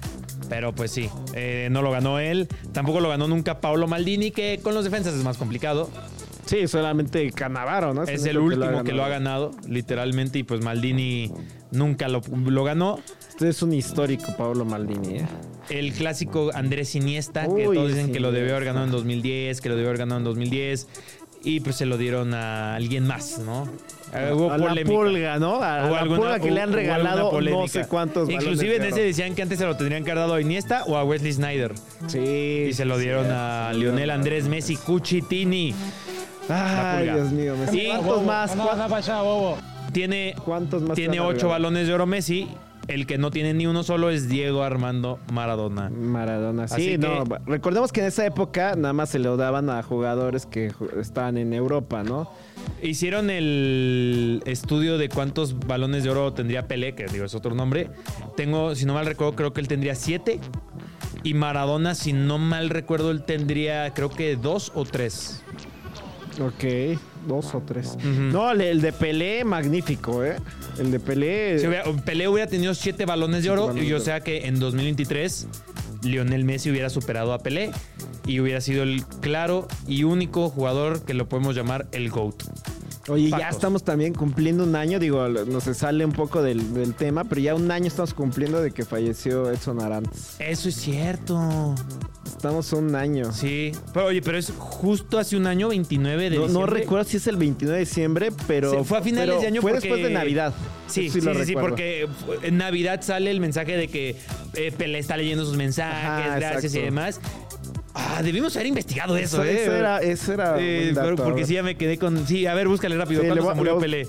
Pero pues sí, eh, no lo ganó él. Tampoco lo ganó nunca Paolo Maldini, que con los defensas es más complicado.
Sí, solamente Canavaro, ¿no?
Es
el
último que lo ha
ganado.
literalmente, y pues Maldini nunca lo, lo ganó.
Este es un histórico, Pablo Maldini, ¿eh?
El clásico Andrés Iniesta, que todos dicen que lo debió haber ganado en 2010, que lo debió haber ganado en 2010. Y pues se lo dieron a alguien más, ¿no? Eh, hubo
a la pulga, ¿no? A, la
alguna-
pulga que le han regalado no sé cuántos
Inclusive en ese
de
decían que antes se lo tendrían que haber dado a Iniesta o a Wesley Snyder.
Sí.
Y se lo dieron a Lionel Andrés Messi Cuchitini.
Ay. Dios mío. Messi.
Y-
¿Cuántos más? ¿Cuántos,
Tiene,
cuántos más?
tiene ocho balones de oro Messi. El que no tiene ni uno solo es Diego Armando Maradona.
Maradona, sí,
Así
no.
que-
Recordemos que en esa época nada más se lo daban a jugadores que estaban en Europa, ¿no?
Hicieron el estudio de cuántos balones de oro tendría Pelé, que digo es otro nombre. Tengo, si no mal recuerdo, creo que él tendría siete. Y Maradona, si no mal recuerdo, él tendría creo que dos o tres.
Ok, dos o tres. No, el, el de Pelé, magnífico, ¿eh? El de Pelé.
Si hubiera- Pelé hubiera tenido siete balones de oro,
balones
y
de
o
oro.
sea que en 2023 Lionel Messi hubiera superado a Pelé y hubiera sido el claro y único jugador que lo podemos llamar el GOAT.
Oye, ya estamos también cumpliendo un año, digo, no se sale un poco del, del tema, pero ya un año estamos cumpliendo de que falleció Edson Arantes.
Eso es cierto.
Estamos un año.
Sí. Pero oye, pero es justo hace un año, 29 de
No, no
diciembre.
recuerdo si es el 29 de diciembre, pero
Sí, fue a finales de año
Fue
porque-
después de Navidad.
Sí, sí, sí, porque en Navidad sale el mensaje de que eh, Pelé está leyendo sus mensajes,
Ajá,
gracias y demás. Ah, debimos haber investigado eso,
Eso,
¿eh?
eso era, eso era
Eh,
dato,
porque sí ya me quedé con. Sí, a ver, búscale rápido.
Sí,
¿Cuándo se murió Pelé?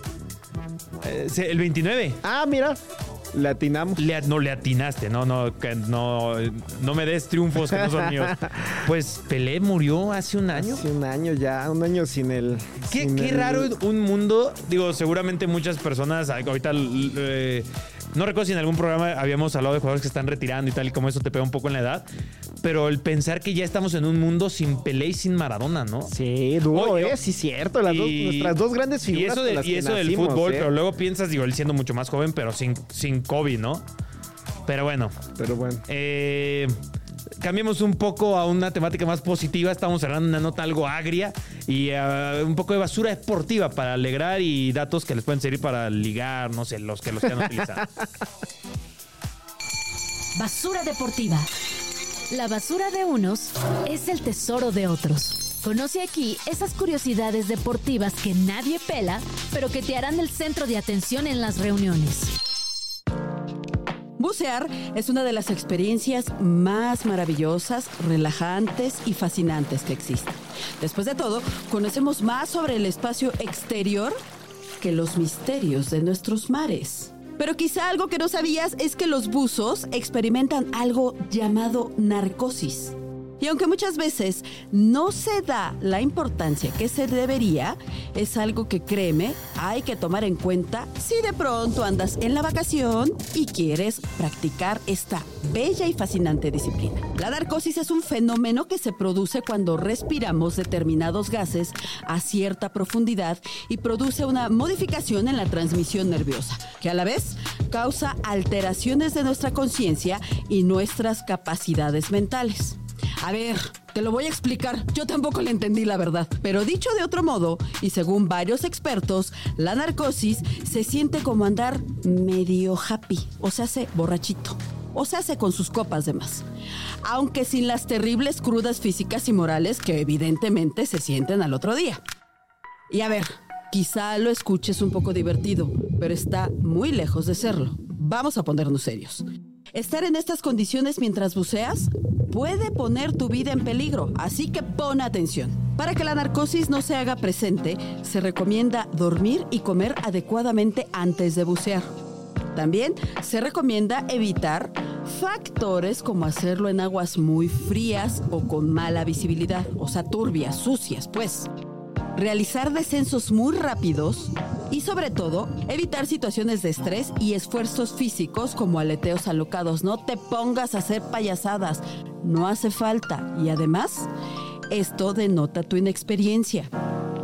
Eh, el 29.
Ah, mira.
Le, no le atinaste, no, no, no, no me des triunfos que no son míos. Pues Pelé murió hace un año.
Hace un año ya, un año sin el.
Qué,
sin
qué
el-
raro un mundo. Digo, seguramente muchas personas ahorita. eh, no recuerdo si en algún programa habíamos hablado de jugadores que están retirando y tal, y como eso te pega un poco en la edad. Pero el pensar que ya estamos en un mundo sin Pelé y sin Maradona, ¿no?
Sí, duro,
Oye,
eh, sí, cierto. Las dos,
y-
nuestras dos grandes
Y
figuras.
eso,
con
de-
las
y
que
eso del
nacimos,
fútbol,
eh.
pero luego piensas, digo, él siendo mucho más joven, pero sin, sin Kobe, ¿no? Pero bueno,
Pero bueno.
eh, cambiemos un poco a una temática más positiva. Estamos cerrando una nota algo agria y eh, un poco de basura deportiva para alegrar y datos que les pueden servir para ligar, no sé, los que los quieran utilizar.
Basura deportiva. La basura de unos es el tesoro de otros. Conoce aquí esas curiosidades deportivas que nadie pela, pero que te harán el centro de atención en las reuniones.
Bucear es una de las experiencias más maravillosas, relajantes y fascinantes que existen. Después de todo, conocemos más sobre el espacio exterior que los misterios de nuestros mares. Pero quizá algo que no sabías es que los buzos experimentan algo llamado narcosis. Y aunque muchas veces no se da la importancia que se debería, es algo que créeme, hay que tomar en cuenta si de pronto andas en la vacación y quieres practicar esta bella y fascinante disciplina. La narcosis es un fenómeno que se produce cuando respiramos determinados gases a cierta profundidad y produce una modificación en la transmisión nerviosa, que a la vez causa alteraciones de nuestra conciencia y nuestras capacidades mentales. A ver, te lo voy a explicar. Yo tampoco le entendí la verdad. Pero dicho de otro modo, y según varios expertos, la narcosis se siente como andar medio happy, o se hace borrachito, o se hace con sus copas de más. Aunque sin las terribles crudas físicas y morales que evidentemente se sienten al otro día. Y a ver, quizá lo escuches un poco divertido, pero está muy lejos de serlo. Vamos a ponernos serios. Estar en estas condiciones mientras buceas puede poner tu vida en peligro, así que pon atención. Para que la narcosis no se haga presente, se recomienda dormir y comer adecuadamente antes de bucear. También se recomienda evitar factores como hacerlo en aguas muy frías o con mala visibilidad, o sea, turbias, sucias, pues realizar descensos muy rápidos y sobre todo evitar situaciones de estrés y esfuerzos físicos como aleteos alocados. No te pongas a hacer payasadas, no hace falta y además esto denota tu inexperiencia.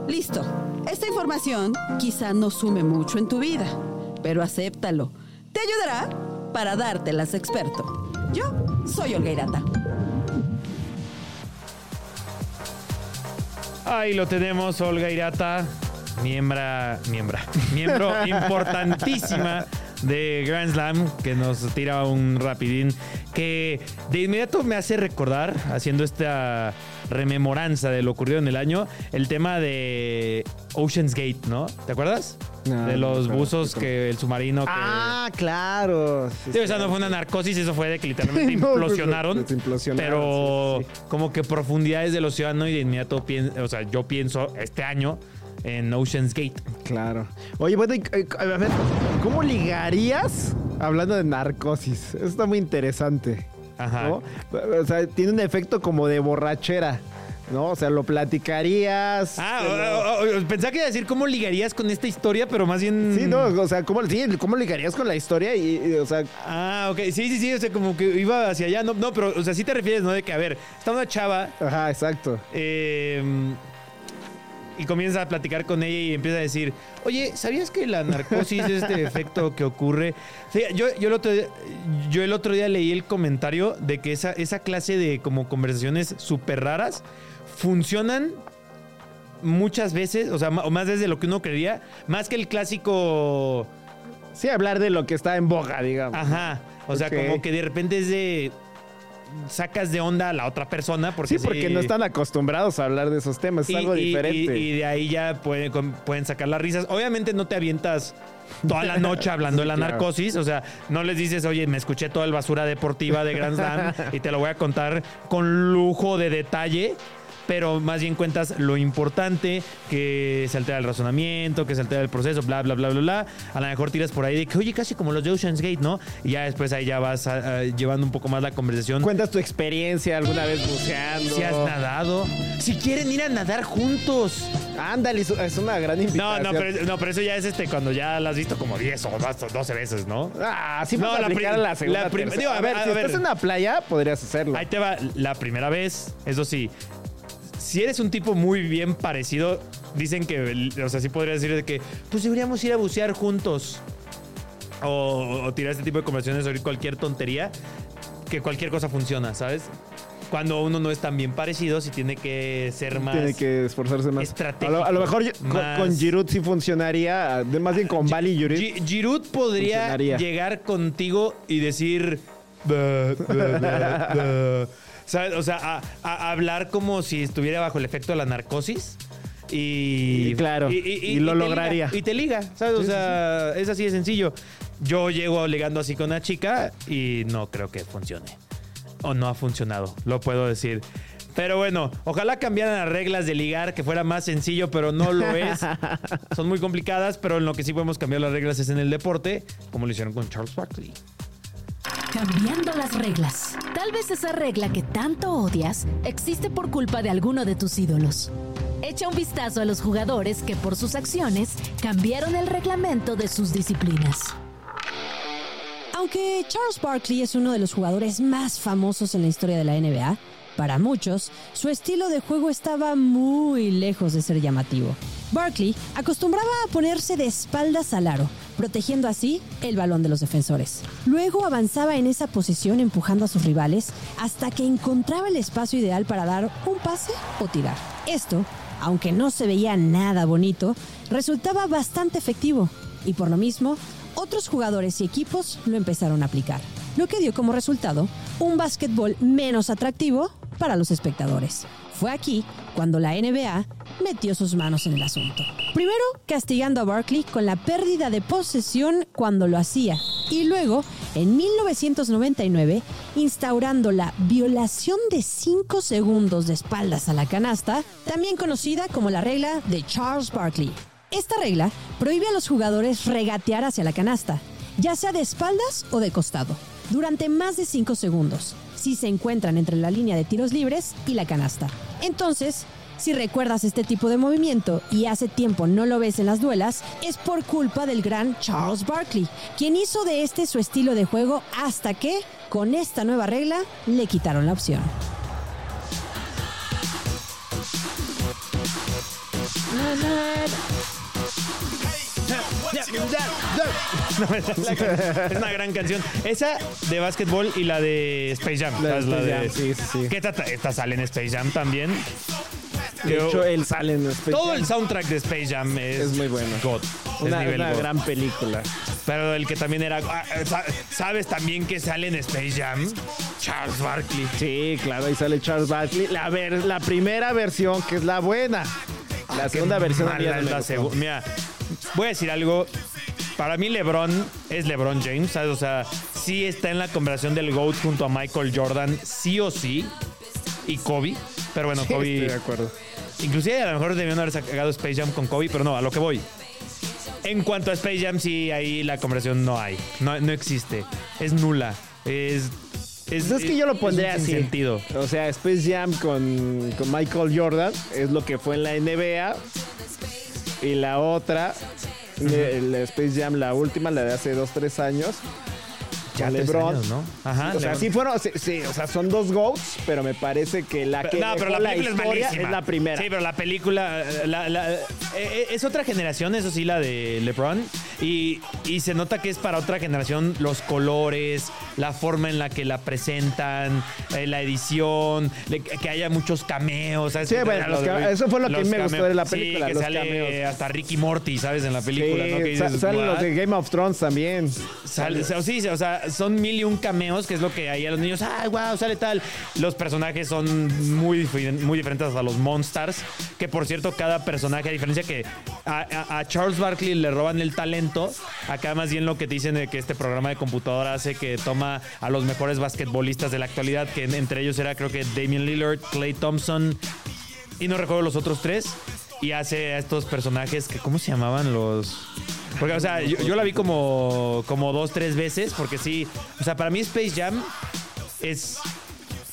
Listo, esta información quizá no sume mucho en tu vida, pero acéptalo. Te ayudará para dártelas experto. Yo soy Olga.
Ahí lo tenemos, Olga Irata, miembra, miembra, miembro importantísima de Grand Slam, que nos tira un rapidín, que de inmediato me hace recordar, haciendo esta rememoranza de lo ocurrido en el año, el tema de Ocean's Gate, ¿no? ¿Te acuerdas?
No,
de los buzos que el submarino que...
Ah, claro. Sí,
Sí, sea, no fue una narcosis, eso fue de que literalmente
pues,
implosionaron.
los implosionaron,
pero
sí.
como que profundidades del océano y de inmediato pienso, o sea, yo pienso este año en Ocean's Gate.
Claro. Oye, bueno, y- a ver, ¿cómo ligarías hablando de narcosis? Eso está muy interesante.
Ajá.
¿no? O sea, tiene un efecto como de borrachera, ¿no? O sea, lo platicarías.
Ah,
te lo-
o- o- o- pensaba que iba a decir cómo ligarías con esta historia, pero más bien.
Sí, no, o sea, ¿cómo, sí, ¿cómo ligarías con la historia? Y, y, o sea,
Ah, ok. Sí, sí, sí. O sea, como que iba hacia allá. No, no, pero, o sea, sí te refieres, ¿no? De que, a ver, está una chava.
ajá, exacto.
eh, y comienza a platicar con ella y empieza a decir, oye, ¿sabías que la narcosis es este efecto que ocurre? Yo, yo, el otro, día- yo el otro día leí el comentario de que esa, esa clase de como conversaciones súper raras funcionan muchas veces, o sea, más desde lo que uno creería, más que el clásico...
Sí, hablar de lo que está en boga, digamos.
Ajá. O sea, como que de repente es de... Sacas de onda a la otra persona porque
Sí, porque no están acostumbrados a hablar de esos temas, es
y,
algo
y-
diferente.
y- y de ahí ya pueden, pueden sacar las risas. Obviamente no te avientas toda la noche hablando de la
claro.
narcosis. O sea, no les dices, oye, me escuché toda el basura deportiva de Grand Slam y te lo voy a contar con lujo de detalle. Pero más bien cuentas lo importante, que se altera el razonamiento, que se altera el proceso, bla, bla, bla, bla, bla. A lo mejor tiras por ahí de que, oye, casi como los de Ocean's Gate, ¿no? Y ya después ahí ya vas ah, ah, llevando un poco más la conversación.
Cuentas tu experiencia alguna vez buceando.
Si has nadado. Si quieren ir a nadar juntos.
Ándale, es- una gran invitación.
no pero, no, pero eso ya es este cuando ya la has visto como 10 o más, 12 veces, ¿no?
Ah, sí
No, la
aplicar la segunda,
la digo, a
a
ver, a
si
ver.
estás en la playa, podrías hacerlo.
Ahí te va la primera vez, eso sí. Si eres un tipo muy bien parecido, dicen que, o sea, sí podría decir de que, pues deberíamos ir a bucear juntos. O, o tirar este tipo de conversaciones sobre cualquier tontería, que cualquier cosa funciona, ¿sabes? Cuando uno no es tan bien parecido, sí tiene que ser más...
Tiene que esforzarse más. A
estratégico,
lo, a lo mejor con, con Giroud sí funcionaría, de- más bien con Bali y Giroud.
Gi- Giroud podría llegar contigo y decir. ¿Sabes? O sea, a, a hablar como si estuviera bajo el efecto de la narcosis. Y,
Y claro, y lo lograría.
liga, y te liga, ¿sabes? o sea, es así de sencillo. Yo llego ligando así con una chica y no creo que funcione. O no ha funcionado, lo puedo decir. Pero bueno, ojalá cambiaran las reglas de ligar, que fuera más sencillo, pero no lo es. Son muy complicadas, pero en lo que sí podemos cambiar las reglas es en el deporte, como lo hicieron con Charles Barkley.
Cambiando las reglas. Tal vez esa regla que tanto odias existe por culpa de alguno de tus ídolos. Echa un vistazo a los jugadores que por sus acciones cambiaron el reglamento de sus disciplinas.
Aunque Charles Barkley es uno de los jugadores más famosos en la historia de la NBA, para muchos, su estilo de juego estaba muy lejos de ser llamativo. Barkley acostumbraba a ponerse de espaldas al aro, protegiendo así el balón de los defensores. Luego avanzaba en esa posición empujando a sus rivales hasta que encontraba el espacio ideal para dar un pase o tirar. Esto, aunque no se veía nada bonito, resultaba bastante efectivo y por lo mismo otros jugadores y equipos lo empezaron a aplicar, lo que dio como resultado un básquetbol menos atractivo para los espectadores. Fue aquí cuando la NBA metió sus manos en el asunto. Primero, castigando a Barkley con la pérdida de posesión cuando lo hacía, y luego, en 1999, instaurando la violación de 5 segundos de espaldas a la canasta, también conocida como la regla de Charles Barkley. Esta regla prohíbe a los jugadores regatear hacia la canasta, ya sea de espaldas o de costado, durante más de 5 segundos, si se encuentran entre la línea de tiros libres y la canasta. Entonces, si recuerdas este tipo de movimiento y hace tiempo no lo ves en las duelas, es por culpa del gran Charles Barkley, quien hizo de este su estilo de juego hasta que, con esta nueva regla, le quitaron la opción.
Es una gran canción. Esa de básquetbol y la de Space Jam.
La.
La de-
Jam, sí, sí, sí.
Que esta, esta sale en Space Jam también.
De hecho, él sale en Space
todo
Jam.
el soundtrack de Space Jam es,
Es muy bueno.
God.
Una,
es
una
God.
gran película.
Pero el que también era. ah, sa- ¿Sabes también que sale en Space Jam? Charles Barkley.
Sí, claro, ahí sale Charles Barkley. La, ver- la primera versión, que es la buena. La segunda versión
Mala la segu- Mira, voy a decir algo. Para mí LeBron es LeBron James, ¿sabes? O sea, sí está en la conversación del GOAT junto a Michael Jordan, sí o sí. Y Kobe. Pero bueno,
Sí,
Kobe...
estoy de acuerdo.
Inclusive a lo mejor debieron haber sacado Space Jam con Kobe, pero no, a lo que voy. En cuanto a Space Jam, sí, ahí la conversación no hay. No, no existe. Es nula. Es... Es,
es que yo lo pondría así.
sentido.
O sea, Space Jam con, con Michael Jordan es lo que fue en la NBA. Y la otra, el Space Jam, la última, la de hace dos, tres años.
Ya
LeBron.
años, ¿no? Ajá.
o sea,
LeBron.
sí fueron, sí, sí, o sea, son dos GOATs, pero me parece que la que
no, pero la película es
historia
malísima.
es la primera.
Sí, pero la película la- la- eh, eh, es otra generación, eso sí, la de LeBron. Y, y se nota que es para otra generación los colores, la forma en la que la presentan, eh, la edición, le- que haya muchos cameos. ¿sabes?
Sí, bueno,
los-
eso fue lo que me gustó de la
Sí,
película,
que
los
sale
cameos.
hasta Ricky Morty, ¿sabes? En la
Sí,
película, ¿no? Que dices,
salen los de Game of Thrones también.
Sale- o sea, sí, o sea, son mil y un cameos, que es lo que ahí a los niños, ¡ay, wow! Sale tal. Los personajes son muy, muy diferentes a los Monsters. Que por cierto, cada personaje, a diferencia que a, Charles Barkley le roban el talento, acá más bien lo que te dicen de que este programa de computadora hace que toma a los mejores basquetbolistas de la actualidad, que en- entre ellos era creo que Damian Lillard, Clay Thompson y no recuerdo los otros tres. Y hace a estos personajes que, ¿cómo se llamaban los...? Porque, o sea, yo, la vi como, como dos, tres veces, porque sí, o sea, para mí Space Jam es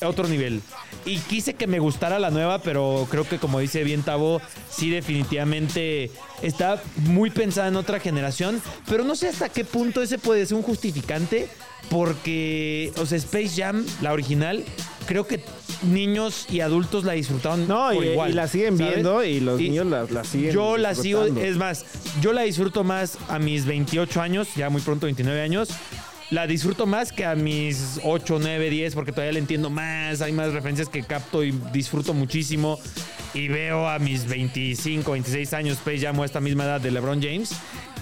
otro nivel. Y quise que me gustara la nueva, pero creo que como dice bien Tavo, sí definitivamente está muy pensada en otra generación, pero no sé hasta qué punto ese puede ser un justificante, porque, o sea, Space Jam, la original, creo que niños y adultos la disfrutaron
No,
por
y,
igual.
y la siguen
¿sabes?
viendo y los
Y
niños la, la siguen.
Yo la sigo, es más, yo la disfruto más a mis 28 años, ya muy pronto 29 años. La disfruto más que a mis 8, 9, 10, porque todavía la entiendo más. Hay más referencias que capto y disfruto muchísimo. Y veo a mis 25, 26 años Space Jam o esta misma edad de LeBron James.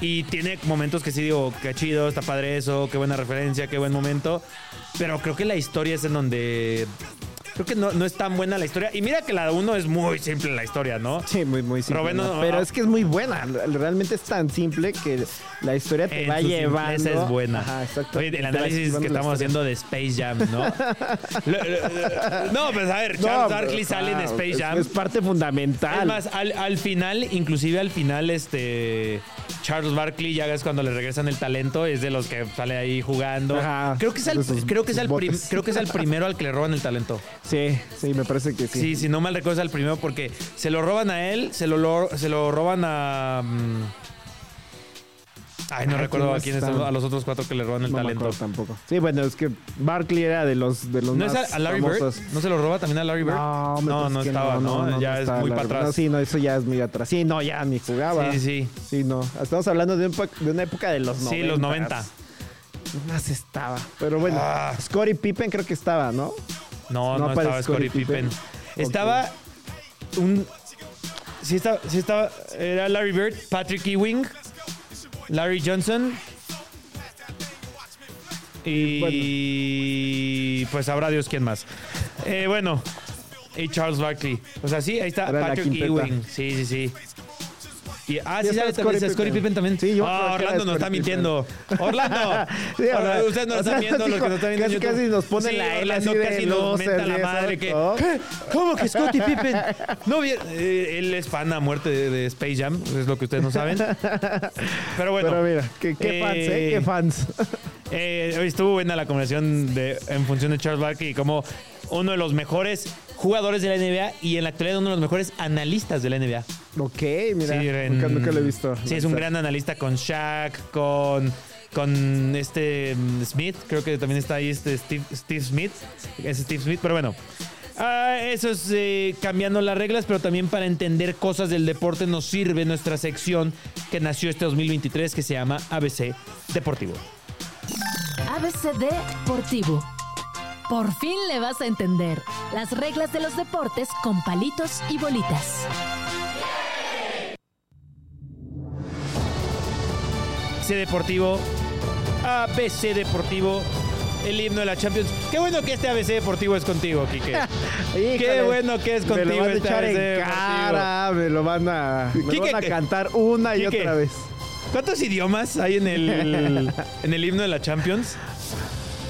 Y tiene momentos que sí digo, qué chido, está padre eso, qué buena referencia, qué buen momento. Pero creo que la historia es en donde. Creo que no, no es tan buena la historia. Y mira que la 1 es muy simple la historia, ¿no?
Sí, muy, muy simple.
Pero bueno,
¿no? Pero es que es muy buena. Realmente es tan simple que la historia te
En
va
su
llevando.
simpleza es buena.
Ajá, exacto.
Oye, el análisis que estamos haciendo de Space Jam, ¿no? No, pues a ver, Charles
No,
Barkley
pero,
sale en Space Jam.
Es, parte fundamental.
Es más, al, al final, inclusive al final, este Charles Barkley ya es cuando le regresan el talento, es de los que sale ahí jugando.
Ajá,
creo que es
sus-
creo que es prim-
botes.
creo que es el primero al que le roban el talento.
Sí, sí, me parece que sí.
Sí, si no mal recuerdo es el primero porque se lo roban a él, se lo, se lo roban a mm, Ay, no
Ah,
recuerdo a
¿quién
quiénes a los otros cuatro que le roban el
No
talento.
tampoco. Sí, bueno, es que Barkley era de los, de los
¿No es
más
a, a Larry
famosos.
Bird? ¿No se lo roba también a Larry Bird?
No, me
no, no estaba, ¿no? ya es muy para atrás.
No, sí, no, eso ya es muy atrás. Sí, no, ya ni jugaba.
sí, sí.
Sí, no. Estamos hablando de, un de una época de los 90.
Sí, los 90.
Más estaba. Pero bueno,
Ah.
Scottie Pippen creo que estaba, ¿no?
No,
No
no, estaba Scottie Pippen.
Pippen.
Estaba un... Sí estaba, sí estaba... Era Larry Bird, Patrick Ewing, Larry Johnson y... Pues sabrá Dios quién más. Eh, bueno, y Charles Barkley. O sea, sí, ahí está
Era
Patrick. Ewing. Sí, sí, sí. Y, ah,
Sí,
sale también,
Scottie
está Scottie
Pippen.
También.
Sí, yo
Ah, Orlando nos está mintiendo. Orlando.
Sí,
Orlando, ustedes no lo están viendo, los que nos están viendo en
casi,
YouTube.
casi nos pone
Sí,
la L así de
casi nos menta la madre que... ¿Qué? ¿Cómo que Scottie Pippen? No, bien, eh, él es fan a muerte de, de Space Jam, es lo que ustedes no saben. Pero bueno.
Pero mira, qué, qué fans, ¿eh?
eh,
Qué fans.
Eh, hoy estuvo buena la conversación de, en función de Charles Barkley y como uno de los mejores jugadores de la NBA y en la actualidad uno de los mejores analistas de la NBA.
Ok, mira,
Sí, en-
nunca, nunca lo he visto.
Sí, es un gran analista con Shaq, con, con este mm, Smith, creo que también está ahí este Steve, Steve Smith, es Steve Smith, pero bueno. Ah, eso es eh, cambiando las reglas, pero también para entender cosas del deporte nos sirve nuestra sección que nació este 2023 que se llama ABC Deportivo.
ABC Deportivo. Por fin le vas a entender las reglas de los deportes con palitos y bolitas.
C Deportivo, ABC Deportivo, el himno de la Champions. Qué bueno que este ABC Deportivo es contigo, Quique. Qué bueno que es
Me lo
contigo
van a
este
echar
ABC
en
Deportivo.
cara, me lo van a, me lo van a cantar una y
Quique.
otra vez.
¿Cuántos idiomas hay en el, en el himno de la Champions?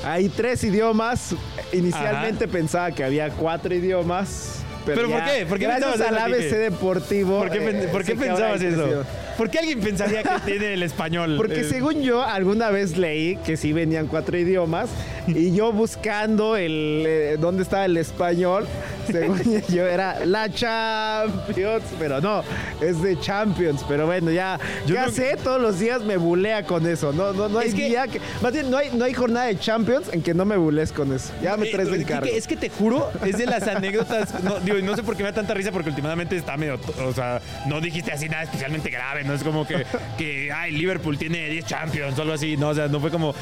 Hay tres idiomas. Inicialmente pensaba que había cuatro idiomas. Pero,
¿Pero por
ya,
qué? ¿Por qué
gracias al ABC? Deportivo.
¿Por qué,
eh,
por qué pensabas eso? ¿Por qué alguien pensaría que tiene el español?
Porque
Eh,
según yo, alguna vez leí que sí venían cuatro idiomas y yo buscando el eh, dónde estaba el español, según yo era la Champions, pero no, es de Champions, pero bueno, ya,
Yo
ya sé, todos los días me bulea con eso, no, no, no hay
Es que-
día que, más bien, no hay, no hay jornada de Champions en que no me bules con eso, ya me
Eh,
traes de
Quique,
encargo.
Es que te juro, es de las anécdotas. No, digo, no sé por qué me da tanta risa, porque últimamente está medio. O sea, no dijiste así nada especialmente grave. No es como que, que ay, Liverpool tiene 10 Champions o algo así. No, o sea, no fue como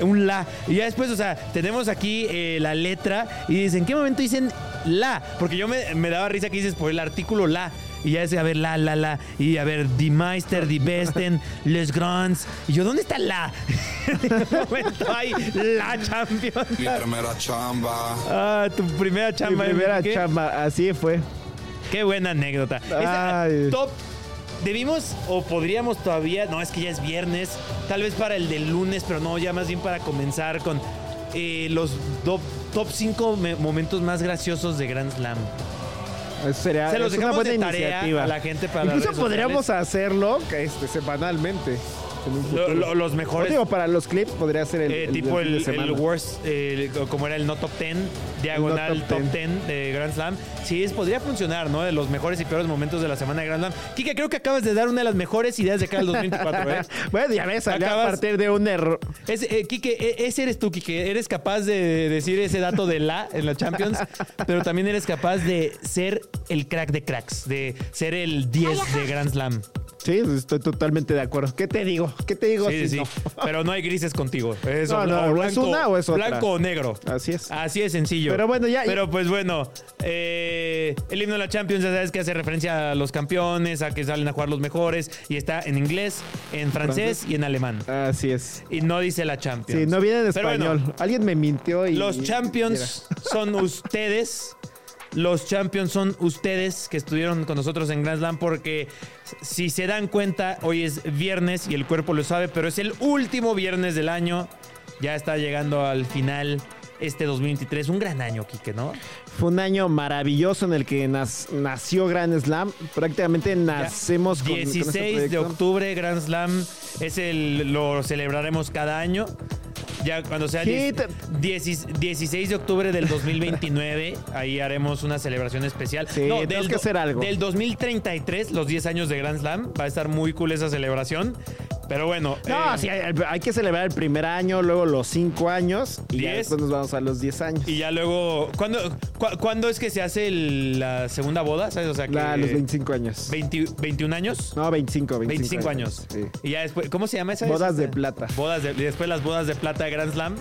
un la. Y ya después, o sea, tenemos aquí eh, la letra y dicen, ¿en qué momento dicen la? Porque yo me, me daba risa que dices por el artículo la. Y ya decía, a ver, la, la, la. Y a ver, Die Meister, Die Besten, Les Grands. Y yo, ¿dónde está la? ¿En qué momento hay la Champions?
Mi primera chamba.
Ah, tu primera
Mi
chamba.
primera
¿qué?
chamba, así fue.
Qué buena anécdota. Top. Debimos o podríamos todavía, no es que ya es viernes, tal vez para el del lunes, pero no, ya más bien para comenzar con eh, los do- top 5 momentos más graciosos de Grand Slam.
Sería
Se los
es una
dejamos
buena
de tarea
iniciativa.
a la gente para las
Incluso
redes
podríamos
sociales.
hacerlo este, semanalmente. Un
Lo- lo- los mejores
digo, para los clips podría ser el,
Eh,
el
tipo
del
el,
semana.
el worst, eh, como era el no top 10, diagonal
No top
top 10 de Grand Slam. Sí, es, podría funcionar, ¿no? De los mejores y peores momentos de la semana de Grand Slam. Kike, creo que acabas de dar una de las mejores ideas de cara al 2024, ¿eh?
Bueno, ya ves, salió a
Acabas-
partir de un error.
Es, eh, Quique, e- ese eres tú, Kike. Eres capaz de decir ese dato de la en la Champions, pero también eres capaz de ser el crack de cracks, de ser el 10 de Grand Slam.
Sí, estoy totalmente de acuerdo. ¿Qué te digo? ¿Qué te digo?
Sí,
si
sí,
no?
Pero no hay grises contigo. Es
No, no,
o
es una o es otra.
Blanco o negro.
Así es.
Así de sencillo.
Pero bueno, ya-
Pero pues bueno, eh, el himno de la Champions, ya sabes que hace referencia a los campeones, a que salen a jugar los mejores, y está en inglés, en francés,
Francés.
y en alemán.
Así es.
Y no dice la Champions.
Sí, no viene en
bueno,
español. Alguien me mintió y.
los Champions son ustedes. Los Champions son ustedes que estuvieron con nosotros en Grand Slam porque si se dan cuenta, hoy es viernes y el cuerpo lo sabe, pero es el último viernes del año. Ya está llegando al final este 2023. Un gran año, Quique, ¿no?
Fue un año maravilloso en el que nas- nació Grand Slam. Prácticamente nacemos con, con este
16 de octubre, Grand Slam. Es el, lo celebraremos cada año. Ya cuando sea 10 16 de octubre del 2029, ahí haremos una celebración especial.
Sí, tenemos que
do-
hacer algo.
Del 2033, los 10 años de Grand Slam, va a estar muy cool esa celebración. Pero bueno,
No,
eh,
sí, hay, hay que celebrar el primer año, luego los cinco años y ya
Diez.
después nos vamos a los 10 años.
y ya luego, ¿cuándo, cu- ¿cuándo es que se hace el- la segunda boda? ¿Sabes? O sea, que
La- los 25 años.
20 21 años.
No, 25, 25,
25 años.
Sí.
Y ya después, ¿cómo se llama esa?
Bodas de
Esa-
plata.
Bodas de, y después las bodas de plata de Grand Slam.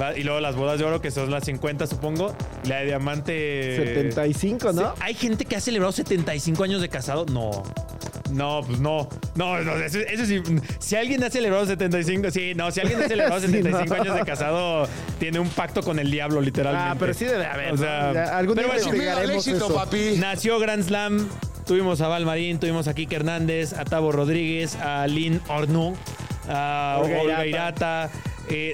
Va- Y luego las bodas de oro, que son las 50, supongo. La de diamante.
75, ¿no?
¿Hay gente que ha celebrado 75 años de casado? No. No, pues no. No, no, eso, eso sí. Si alguien ha celebrado 75, sí, no. Si alguien ha celebrado
Sí,
75
no.
años de casado, tiene un pacto con el diablo, literalmente.
Ah, pero sí debe haber.
O
¿no?
sea,
Ya, algún
pero
día
bueno,
investigaremos eso.
Nació Grand Slam. Tuvimos a Val Marín, tuvimos a Kike Hernández, a Tavo Rodríguez, a Lynn Ornu, a
Olga
Olga,
Irata.
Irata, eh,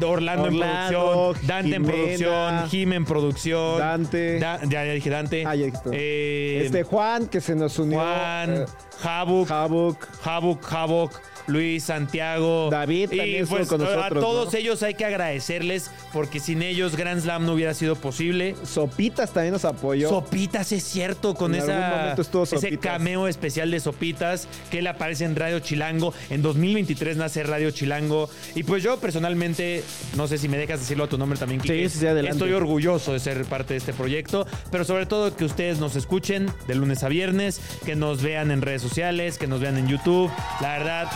eh, Orlando, en producción, Dante en producción, Jim en producción.
Dante.
Da- ya, ya dije Dante.
Ah, ya.
Eh,
Este Juan, que se nos unió.
Juan, Habuk,
Habuk.
Habuk, Habuk, Luis, Santiago.
David
y
también
pues
con nosotros,
a todos
¿no?
ellos hay que agradecerles porque sin ellos Grand Slam no hubiera sido posible.
Sopitas también nos apoyó.
Sopitas, es cierto, con
En
esa, ese cameo especial de Sopitas, que él aparece en Radio Chilango. En 2023 nace Radio Chilango. Y pues yo personalmente, no sé si me dejas decirlo a tu nombre también, Kike,
sí, sí, adelante.
Estoy orgulloso de ser parte de este proyecto, pero sobre todo que ustedes nos escuchen de lunes a viernes, que nos vean en redes sociales, que nos vean en YouTube. La verdad,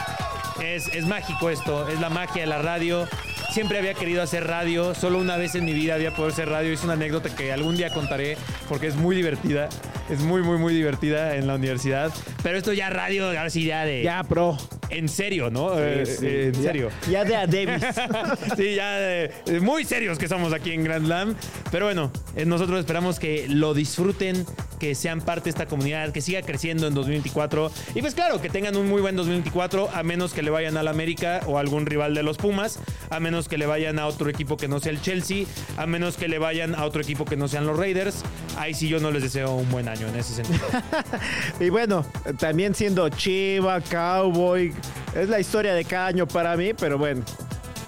es, es mágico esto, es la magia de la radio. Siempre había querido hacer radio, solo una vez en mi vida había podido hacer radio. Es una anécdota que algún día contaré porque es muy divertida. Es muy, muy, muy divertida en la universidad. Pero esto ya radio, ahora sí ya de...
Ya, pro.
En serio, ¿no? Eh,
Sí,
eh, en
Ya-
serio.
Ya, de a Davis.
sí, ya eh, muy serios que estamos aquí en Grand Slam. Pero bueno, eh, nosotros esperamos que lo disfruten, que sean parte de esta comunidad, que siga creciendo en 2024. Y pues claro, que tengan un muy buen 2024, a menos que le vayan al América o a algún rival de los Pumas, a menos que le vayan a otro equipo que no sea el Chelsea, a menos que le vayan a otro equipo que no sean los Raiders. Ahí sí yo no les deseo un buen año en ese sentido.
Y bueno, también siendo Chiva, Cowboy, es la historia de cada año para mí, pero bueno.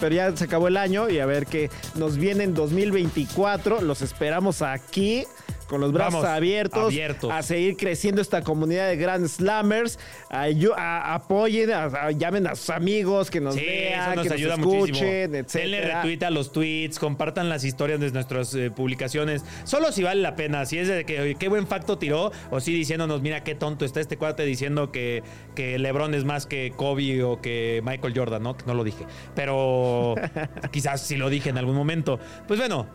Pero ya se acabó el año y a ver qué nos viene en 2024. Los esperamos aquí con los brazos
Vamos,
abiertos,
abiertos.
a seguir creciendo esta comunidad de Grand Slammers. Ayu- a- apoyen, a- a- llamen a sus amigos que nos
Sí,
vean,
nos
que
ayuda
nos escuchen,
Denle retweet a los tweets, compartan las historias de nuestras eh, publicaciones. Solo si vale la pena, si es de que qué buen facto tiró, o si diciéndonos, mira qué tonto está este cuate diciendo que, que LeBron es más que Kobe o que Michael Jordan, ¿no? Que no lo dije. Pero quizás sí lo dije en algún momento. Pues bueno.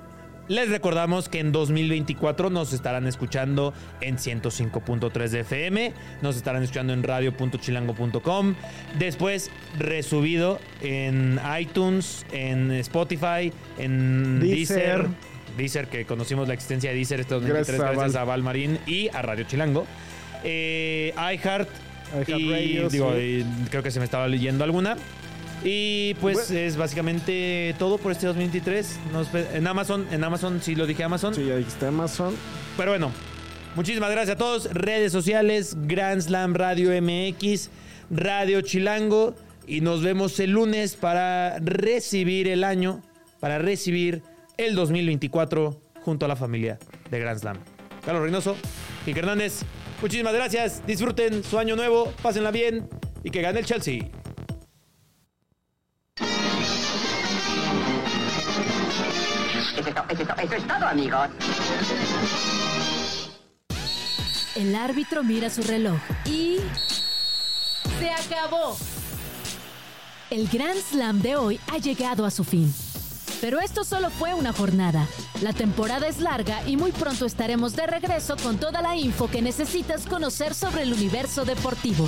Les recordamos que en 2024 nos estarán escuchando en 105.3 de FM, nos estarán escuchando en radio.chilango.com, después resubido en iTunes, en Spotify, en
Deezer.
Deezer, Deezer que conocimos la existencia de Deezer este 2023
Gracias a
gracias,
Val.
a Val Marín y a Radio Chilango, eh, iHeart y,
iHeartRadio,
digo,
sí.
y creo que se me estaba leyendo alguna. Y pues es básicamente todo por este 2023. Nos ve- en Amazon, en Amazon sí lo dije Amazon.
Sí, ya dijiste Amazon.
Pero bueno, Muchísimas gracias a todos. Redes sociales, Grand Slam Radio MX, Radio Chilango. Y nos vemos el lunes para recibir el año, para recibir el 2024 junto a la familia de Grand Slam. Carlos Reynoso, Kike Hernández, muchísimas gracias. Disfruten su año nuevo, pásenla bien y que gane el Chelsea.
Eso es, todo, amigos.
El árbitro mira su reloj y... ¡Se acabó! El Grand Slam de hoy ha llegado a su fin. Pero esto solo fue una jornada. La temporada es larga y muy pronto estaremos de regreso con toda la info que necesitas conocer sobre el universo deportivo.